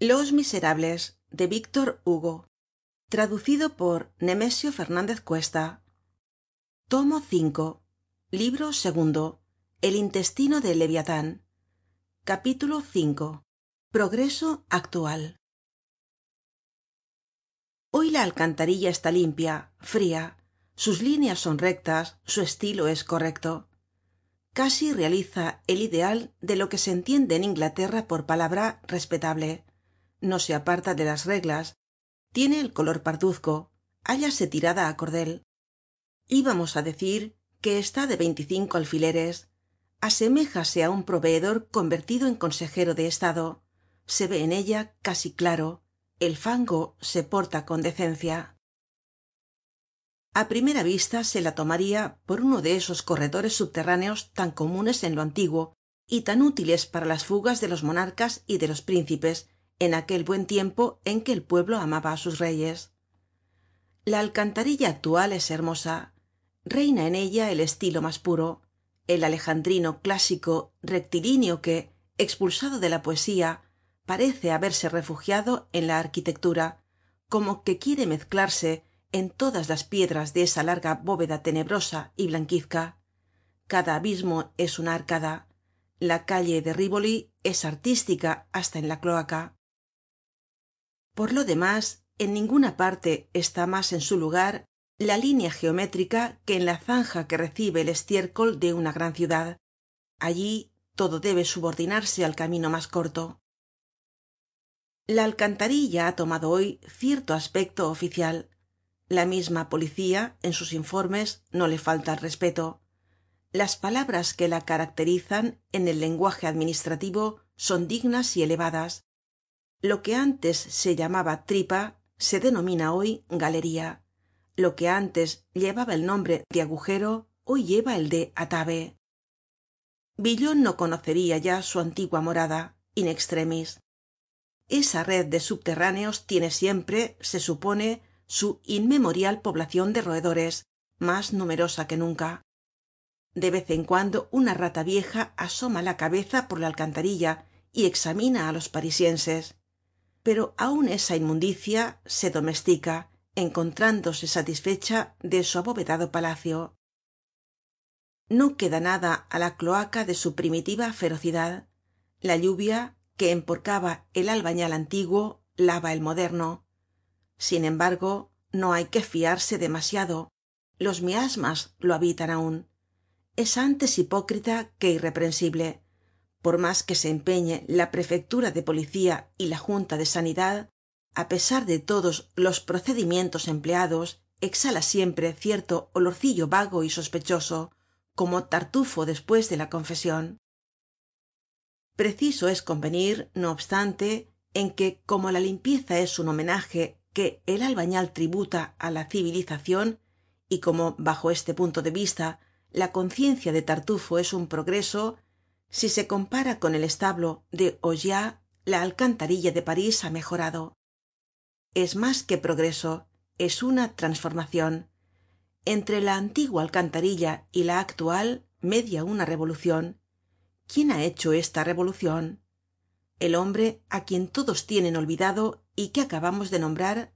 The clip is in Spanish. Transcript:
los miserables de víctor hugo. Traducido por nemesio fernandez cuesta. Tomo v libro segundo. El intestino de leviatán. Capítulo v progreso actual. Hoy la alcantarilla está limpia fría. Sus líneas son rectas su estilo es correcto. Casi realiza el ideal de lo que se entiende en inglaterra por palabra respetable no se aparta de las reglas tiene el color parduzco hállase tirada á cordel. Íbamos á decir que está de veinticinco alfileres aseméjase á un proveedor convertido en consejero de estado. Se ve en ella casi claro el fango se porta con decencia. A primera vista se la tomaría por uno de esos corredores subterráneos tan comunes en lo antiguo y tan útiles para las fugas de los monarcas y de los príncipes en aquel buen tiempo en que el pueblo amaba á sus reyes. La alcantarilla actual es hermosa reina en ella el estilo mas puro el alejandrino clásico rectilíneo que expulsado de la poesía parece haberse refugiado en la arquitectura como que quiere mezclarse en todas las piedras de esa larga bóveda tenebrosa y blanquizca. Cada abismo es una arcada la calle de rívoli es artística hasta en la cloaca por lo demás en ninguna parte está más en su lugar la línea geométrica que en la zanja que recibe el estiércol de una gran ciudad. Allí todo debe subordinarse al camino más corto. La alcantarilla ha tomado hoy cierto aspecto oficial. La misma policía en sus informes no le falta al respeto. Las palabras que la caracterizan en el lenguaje administrativo son dignas y elevadas lo que antes se llamaba tripa se denomina hoy galería. Lo que antes llevaba el nombre de agujero hoy lleva el de atave villon no conoceria ya su antigua morada in extremis. Esa red de subterráneos tiene siempre se supone su inmemorial poblacion de roedores mas numerosa que nunca. De vez en cuando una rata vieja asoma la cabeza por la alcantarilla y examina á los parisienses pero aun esa inmundicia se domestica encontrándose satisfecha de su abovedado palacio. No queda nada á la cloaca de su primitiva ferocidad. La lluvia que emporcaba el albañal antiguo lava el moderno. Sin embargo no hay que fiarse demasiado. Los miasmas lo habitan aun es antes hipócrita que irreprensible por mas que se empeñe la prefectura de policía y la junta de sanidad a pesar de todos los procedimientos empleados exhala siempre cierto olorcillo vago y sospechoso como tartufo despues de la confesion preciso es convenir no obstante en que como la limpieza es un homenaje que el albañal tributa á la civilizacion y como bajo este punto de vista la conciencia de tartufo es un progreso si se compara con el establo de augias la alcantarilla de parís ha mejorado. Es mas que progreso es una transformacion entre la antigua alcantarilla y la actual media una revolucion quién ha hecho esta revolucion el hombre á quien todos tienen olvidado y que acabamos de nombrar